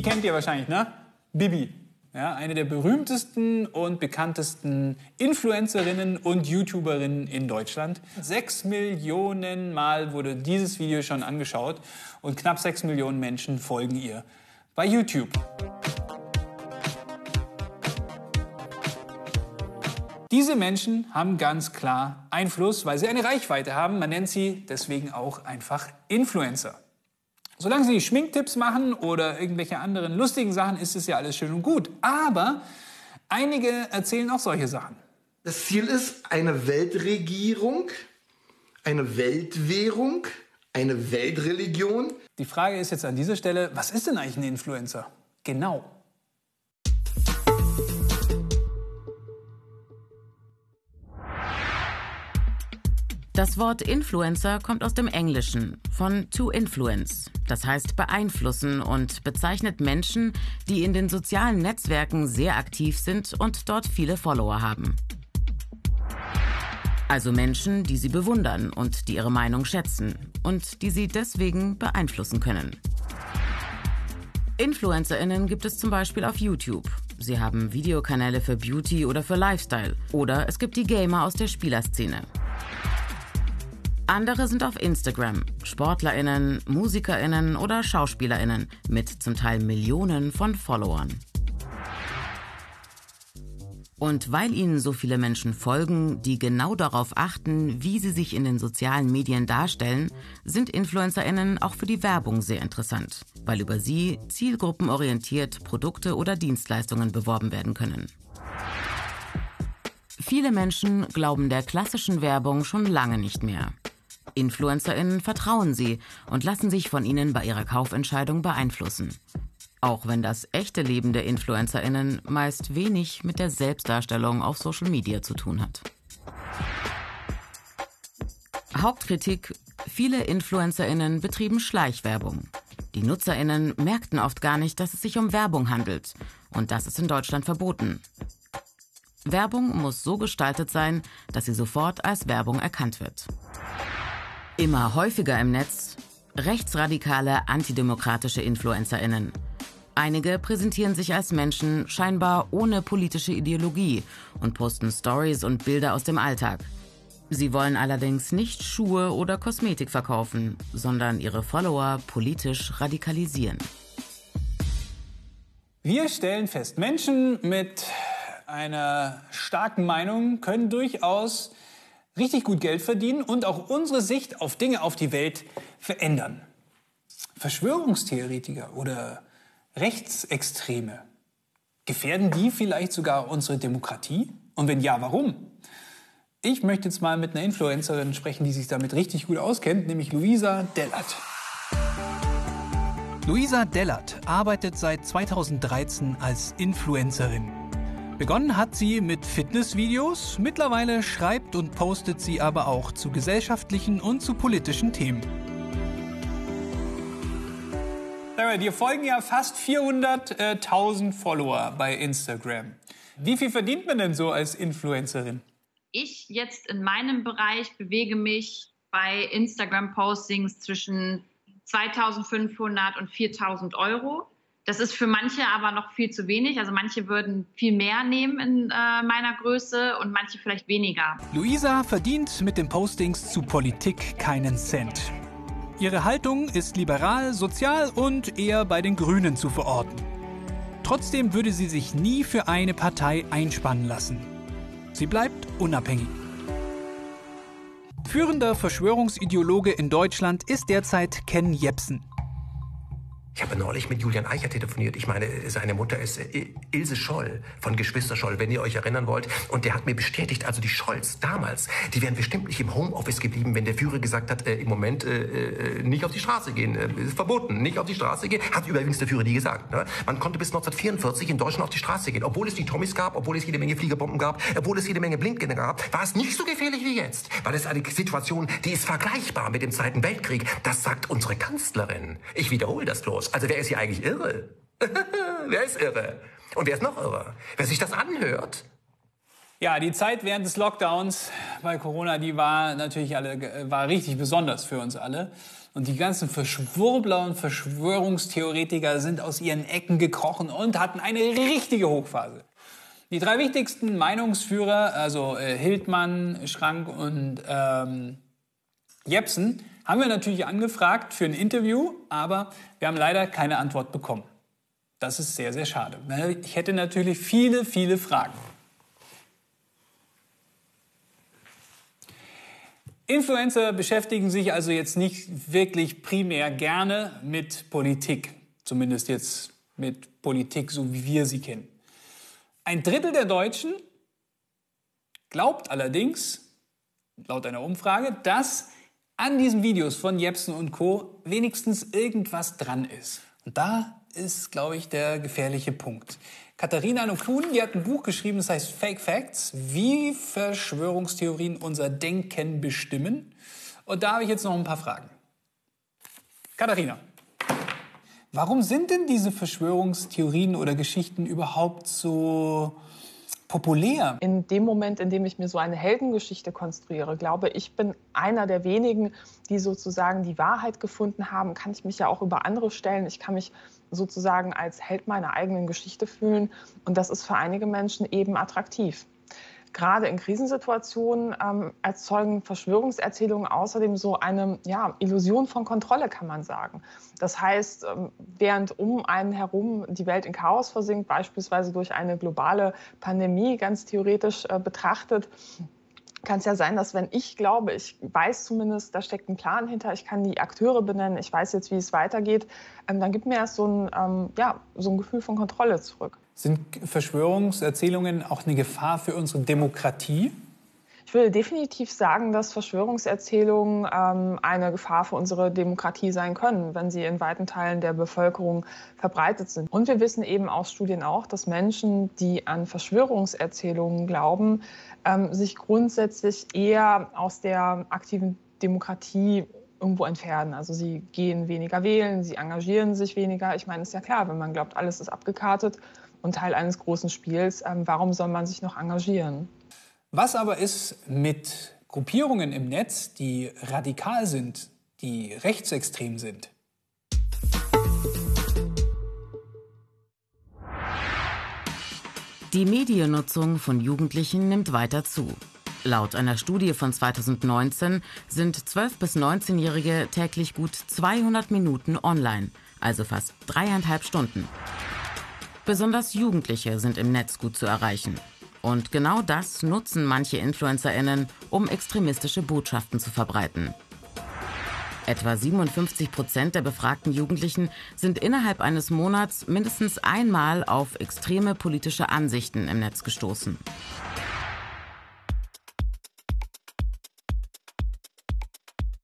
Die kennt ihr wahrscheinlich, ne? Bibi. Ja, eine der berühmtesten und bekanntesten Influencerinnen und YouTuberinnen in Deutschland. Sechs Millionen Mal wurde dieses Video schon angeschaut und knapp sechs Millionen Menschen folgen ihr bei YouTube. Diese Menschen haben ganz klar Einfluss, weil sie eine Reichweite haben. Man nennt sie deswegen auch einfach Influencer. Solange sie Schminktipps machen oder irgendwelche anderen lustigen Sachen, ist es ja alles schön und gut. Aber einige erzählen auch solche Sachen. Das Ziel ist eine Weltregierung, eine Weltwährung, eine Weltreligion. Die Frage ist jetzt an dieser Stelle, was ist denn eigentlich ein Influencer? Genau. Das Wort Influencer kommt aus dem Englischen von to influence, das heißt beeinflussen und bezeichnet Menschen, die in den sozialen Netzwerken sehr aktiv sind und dort viele Follower haben. Also Menschen, die sie bewundern und die ihre Meinung schätzen und die sie deswegen beeinflussen können. Influencerinnen gibt es zum Beispiel auf YouTube. Sie haben Videokanäle für Beauty oder für Lifestyle. Oder es gibt die Gamer aus der Spielerszene. Andere sind auf Instagram, Sportlerinnen, Musikerinnen oder Schauspielerinnen mit zum Teil Millionen von Followern. Und weil ihnen so viele Menschen folgen, die genau darauf achten, wie sie sich in den sozialen Medien darstellen, sind Influencerinnen auch für die Werbung sehr interessant, weil über sie zielgruppenorientiert Produkte oder Dienstleistungen beworben werden können. Viele Menschen glauben der klassischen Werbung schon lange nicht mehr. InfluencerInnen vertrauen sie und lassen sich von ihnen bei ihrer Kaufentscheidung beeinflussen. Auch wenn das echte Leben der InfluencerInnen meist wenig mit der Selbstdarstellung auf Social Media zu tun hat. Hauptkritik: Viele InfluencerInnen betrieben Schleichwerbung. Die NutzerInnen merkten oft gar nicht, dass es sich um Werbung handelt. Und das ist in Deutschland verboten. Werbung muss so gestaltet sein, dass sie sofort als Werbung erkannt wird. Immer häufiger im Netz rechtsradikale, antidemokratische InfluencerInnen. Einige präsentieren sich als Menschen scheinbar ohne politische Ideologie und posten Stories und Bilder aus dem Alltag. Sie wollen allerdings nicht Schuhe oder Kosmetik verkaufen, sondern ihre Follower politisch radikalisieren. Wir stellen fest, Menschen mit einer starken Meinung können durchaus richtig gut Geld verdienen und auch unsere Sicht auf Dinge auf die Welt verändern. Verschwörungstheoretiker oder Rechtsextreme, gefährden die vielleicht sogar unsere Demokratie? Und wenn ja, warum? Ich möchte jetzt mal mit einer Influencerin sprechen, die sich damit richtig gut auskennt, nämlich Luisa Dellert. Luisa Dellert arbeitet seit 2013 als Influencerin. Begonnen hat sie mit Fitnessvideos, mittlerweile schreibt und postet sie aber auch zu gesellschaftlichen und zu politischen Themen. Dir folgen ja fast 400.000 Follower bei Instagram. Wie viel verdient man denn so als Influencerin? Ich jetzt in meinem Bereich bewege mich bei Instagram-Postings zwischen 2500 und 4000 Euro. Das ist für manche aber noch viel zu wenig. Also manche würden viel mehr nehmen in äh, meiner Größe und manche vielleicht weniger. Luisa verdient mit den Postings zu Politik keinen Cent. Ihre Haltung ist liberal, sozial und eher bei den Grünen zu verorten. Trotzdem würde sie sich nie für eine Partei einspannen lassen. Sie bleibt unabhängig. Führender Verschwörungsideologe in Deutschland ist derzeit Ken Jepsen. Ich habe neulich mit Julian Eicher telefoniert. Ich meine, seine Mutter ist äh, Ilse Scholl von Geschwister Scholl, wenn ihr euch erinnern wollt. Und der hat mir bestätigt, also die Scholls damals, die wären bestimmt nicht im Homeoffice geblieben, wenn der Führer gesagt hat, äh, im Moment äh, äh nicht auf die Straße gehen. Äh, verboten, nicht auf die Straße gehen. Hat übrigens der Führer nie gesagt. Ne? Man konnte bis 1944 in Deutschland auf die Straße gehen. Obwohl es die Tommys gab, obwohl es jede Menge Fliegerbomben gab, obwohl es jede Menge Blindgänger gab, war es nicht so gefährlich wie jetzt. Weil es eine Situation, die ist vergleichbar mit dem Zweiten Weltkrieg. Das sagt unsere Kanzlerin. Ich wiederhole das bloß. Also wer ist hier eigentlich irre? wer ist irre? Und wer ist noch irre? Wer sich das anhört, Ja, die Zeit während des Lockdowns bei Corona, die war natürlich alle, war richtig besonders für uns alle. Und die ganzen Verschwurbler und Verschwörungstheoretiker sind aus ihren Ecken gekrochen und hatten eine richtige Hochphase. Die drei wichtigsten Meinungsführer, also äh, Hildmann, Schrank und ähm, Jepsen, haben wir natürlich angefragt für ein Interview, aber wir haben leider keine Antwort bekommen. Das ist sehr, sehr schade. Ich hätte natürlich viele, viele Fragen. Influencer beschäftigen sich also jetzt nicht wirklich primär gerne mit Politik, zumindest jetzt mit Politik, so wie wir sie kennen. Ein Drittel der Deutschen glaubt allerdings, laut einer Umfrage, dass an diesen Videos von Jepsen und Co. wenigstens irgendwas dran ist. Und da ist, glaube ich, der gefährliche Punkt. Katharina Nokun, die hat ein Buch geschrieben, das heißt Fake Facts, wie Verschwörungstheorien unser Denken bestimmen. Und da habe ich jetzt noch ein paar Fragen. Katharina, warum sind denn diese Verschwörungstheorien oder Geschichten überhaupt so populär? In dem Moment, in dem ich mir so eine Heldengeschichte konstruiere, glaube ich, bin einer der wenigen, die sozusagen die Wahrheit gefunden haben, kann ich mich ja auch über andere stellen. Ich kann mich sozusagen als Held meiner eigenen Geschichte fühlen. Und das ist für einige Menschen eben attraktiv. Gerade in Krisensituationen ähm, erzeugen Verschwörungserzählungen außerdem so eine ja, Illusion von Kontrolle, kann man sagen. Das heißt, ähm, während um einen herum die Welt in Chaos versinkt, beispielsweise durch eine globale Pandemie ganz theoretisch äh, betrachtet, kann es ja sein, dass wenn ich glaube, ich weiß zumindest, da steckt ein Plan hinter, ich kann die Akteure benennen, ich weiß jetzt, wie es weitergeht, ähm, dann gibt mir erst so ein, ähm, ja, so ein Gefühl von Kontrolle zurück. Sind Verschwörungserzählungen auch eine Gefahr für unsere Demokratie? Ich würde definitiv sagen, dass Verschwörungserzählungen ähm, eine Gefahr für unsere Demokratie sein können, wenn sie in weiten Teilen der Bevölkerung verbreitet sind. Und wir wissen eben aus Studien auch, dass Menschen, die an Verschwörungserzählungen glauben, ähm, sich grundsätzlich eher aus der aktiven Demokratie irgendwo entfernen. Also sie gehen weniger wählen, sie engagieren sich weniger. Ich meine, ist ja klar, wenn man glaubt, alles ist abgekartet und Teil eines großen Spiels, ähm, warum soll man sich noch engagieren? Was aber ist mit Gruppierungen im Netz, die radikal sind, die rechtsextrem sind? Die Mediennutzung von Jugendlichen nimmt weiter zu. Laut einer Studie von 2019 sind 12- bis 19-Jährige täglich gut 200 Minuten online, also fast dreieinhalb Stunden. Besonders Jugendliche sind im Netz gut zu erreichen. Und genau das nutzen manche Influencerinnen, um extremistische Botschaften zu verbreiten. Etwa 57 Prozent der befragten Jugendlichen sind innerhalb eines Monats mindestens einmal auf extreme politische Ansichten im Netz gestoßen.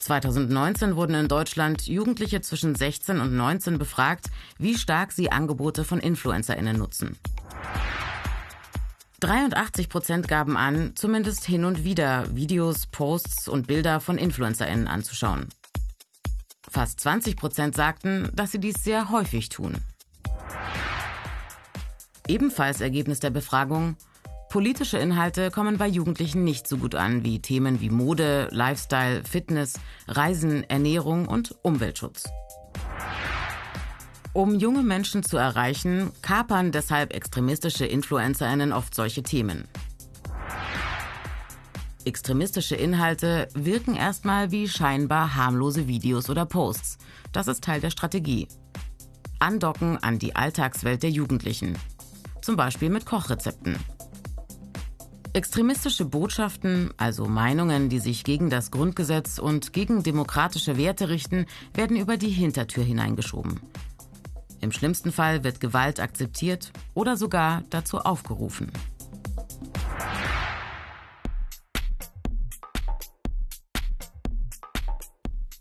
(2019) wurden in Deutschland Jugendliche zwischen 16 und 19 befragt, wie stark sie Angebote von InfluencerInnen nutzen. 83 Prozent gaben an, zumindest hin und wieder Videos, Posts und Bilder von InfluencerInnen anzuschauen. Fast 20 Prozent sagten, dass sie dies sehr häufig tun. Ebenfalls Ergebnis der Befragung, politische Inhalte kommen bei Jugendlichen nicht so gut an wie Themen wie Mode, Lifestyle, Fitness, Reisen, Ernährung und Umweltschutz. Um junge Menschen zu erreichen, kapern deshalb extremistische Influencerinnen oft solche Themen. Extremistische Inhalte wirken erstmal wie scheinbar harmlose Videos oder Posts. Das ist Teil der Strategie. Andocken an die Alltagswelt der Jugendlichen. Zum Beispiel mit Kochrezepten. Extremistische Botschaften, also Meinungen, die sich gegen das Grundgesetz und gegen demokratische Werte richten, werden über die Hintertür hineingeschoben. Im schlimmsten Fall wird Gewalt akzeptiert oder sogar dazu aufgerufen.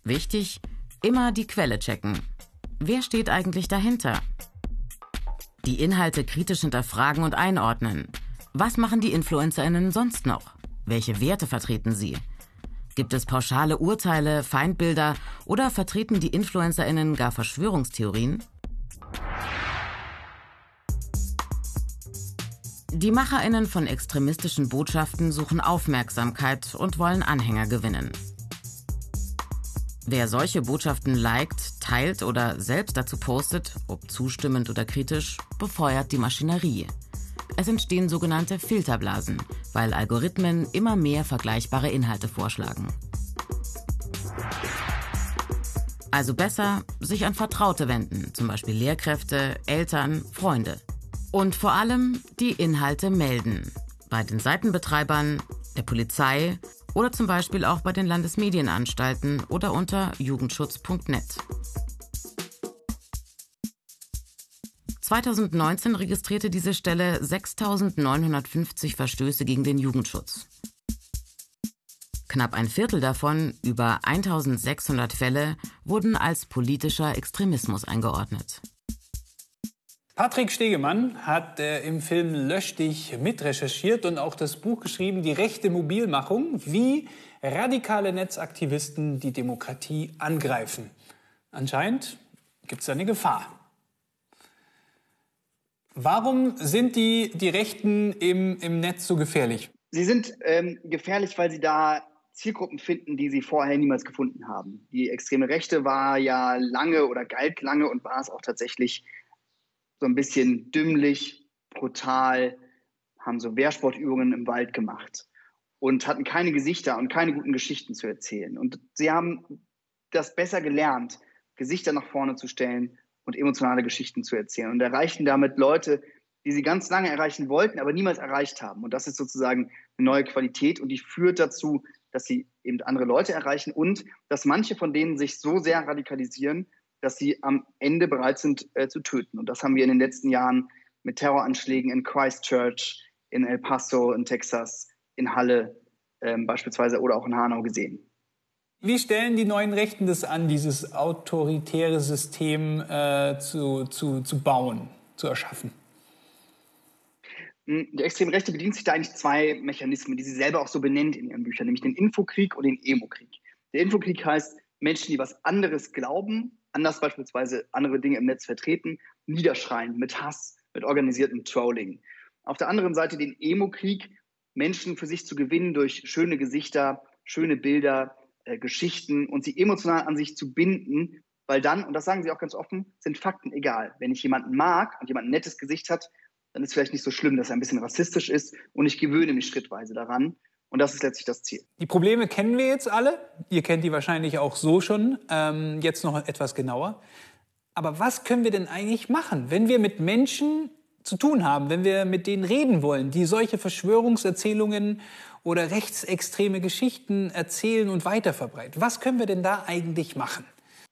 Wichtig, immer die Quelle checken. Wer steht eigentlich dahinter? Die Inhalte kritisch hinterfragen und einordnen. Was machen die Influencerinnen sonst noch? Welche Werte vertreten sie? Gibt es pauschale Urteile, Feindbilder oder vertreten die Influencerinnen gar Verschwörungstheorien? Die Macherinnen von extremistischen Botschaften suchen Aufmerksamkeit und wollen Anhänger gewinnen. Wer solche Botschaften liked, teilt oder selbst dazu postet, ob zustimmend oder kritisch, befeuert die Maschinerie. Es entstehen sogenannte Filterblasen, weil Algorithmen immer mehr vergleichbare Inhalte vorschlagen. Also besser sich an Vertraute wenden, zum Beispiel Lehrkräfte, Eltern, Freunde. Und vor allem die Inhalte melden. Bei den Seitenbetreibern, der Polizei oder zum Beispiel auch bei den Landesmedienanstalten oder unter jugendschutz.net. 2019 registrierte diese Stelle 6.950 Verstöße gegen den Jugendschutz. Knapp ein Viertel davon, über 1600 Fälle, wurden als politischer Extremismus eingeordnet. Patrick Stegemann hat äh, im Film Lösch dich mitrecherchiert und auch das Buch geschrieben, Die rechte Mobilmachung, wie radikale Netzaktivisten die Demokratie angreifen. Anscheinend gibt es eine Gefahr. Warum sind die, die Rechten im, im Netz so gefährlich? Sie sind ähm, gefährlich, weil sie da Zielgruppen finden, die sie vorher niemals gefunden haben. Die extreme Rechte war ja lange oder galt lange und war es auch tatsächlich so ein bisschen dümmlich, brutal, haben so Wehrsportübungen im Wald gemacht und hatten keine Gesichter und keine guten Geschichten zu erzählen. Und sie haben das besser gelernt, Gesichter nach vorne zu stellen und emotionale Geschichten zu erzählen und erreichen damit Leute, die sie ganz lange erreichen wollten, aber niemals erreicht haben. Und das ist sozusagen eine neue Qualität und die führt dazu, dass sie eben andere Leute erreichen und dass manche von denen sich so sehr radikalisieren, dass sie am Ende bereit sind äh, zu töten. Und das haben wir in den letzten Jahren mit Terroranschlägen in Christchurch, in El Paso, in Texas, in Halle ähm, beispielsweise oder auch in Hanau gesehen. Wie stellen die neuen Rechten das an, dieses autoritäre System äh, zu, zu, zu bauen, zu erschaffen? Hm, die extreme Rechte bedient sich da eigentlich zwei Mechanismen, die sie selber auch so benennt in ihren Büchern, nämlich den Infokrieg und den Emokrieg. Der Infokrieg heißt, Menschen, die was anderes glauben, anders beispielsweise andere Dinge im Netz vertreten, niederschreien mit Hass, mit organisiertem Trolling. Auf der anderen Seite den Emokrieg, Menschen für sich zu gewinnen durch schöne Gesichter, schöne Bilder, äh, Geschichten und sie emotional an sich zu binden, weil dann, und das sagen sie auch ganz offen, sind Fakten egal. Wenn ich jemanden mag und jemand ein nettes Gesicht hat, dann ist vielleicht nicht so schlimm, dass er ein bisschen rassistisch ist und ich gewöhne mich schrittweise daran. Und das ist letztlich das Ziel. Die Probleme kennen wir jetzt alle. Ihr kennt die wahrscheinlich auch so schon. Ähm, jetzt noch etwas genauer. Aber was können wir denn eigentlich machen, wenn wir mit Menschen zu tun haben, wenn wir mit denen reden wollen, die solche Verschwörungserzählungen oder rechtsextreme Geschichten erzählen und weiterverbreiten? Was können wir denn da eigentlich machen?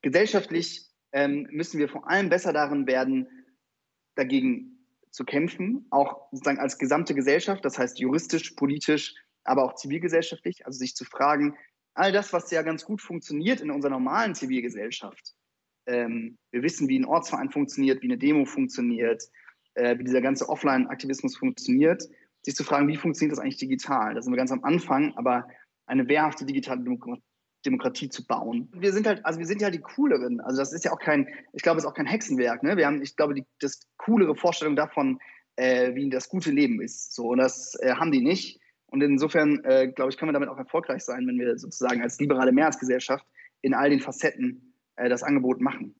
Gesellschaftlich ähm, müssen wir vor allem besser darin werden, dagegen zu kämpfen, auch sozusagen als gesamte Gesellschaft, das heißt juristisch, politisch, aber auch zivilgesellschaftlich, also sich zu fragen, all das, was ja ganz gut funktioniert in unserer normalen Zivilgesellschaft, ähm, wir wissen, wie ein Ortsverein funktioniert, wie eine Demo funktioniert, äh, wie dieser ganze Offline-Aktivismus funktioniert, sich zu fragen, wie funktioniert das eigentlich digital? Da sind wir ganz am Anfang, aber eine wehrhafte digitale Demokratie zu bauen. Wir sind halt, also wir sind ja die cooleren. Also das ist ja auch kein, ich glaube, es ist auch kein Hexenwerk. Ne? Wir haben, ich glaube, die, das coolere Vorstellung davon, äh, wie das gute Leben ist. So, und das äh, haben die nicht. Und insofern, äh, glaube ich, können wir damit auch erfolgreich sein, wenn wir sozusagen als liberale Mehrheitsgesellschaft in all den Facetten äh, das Angebot machen.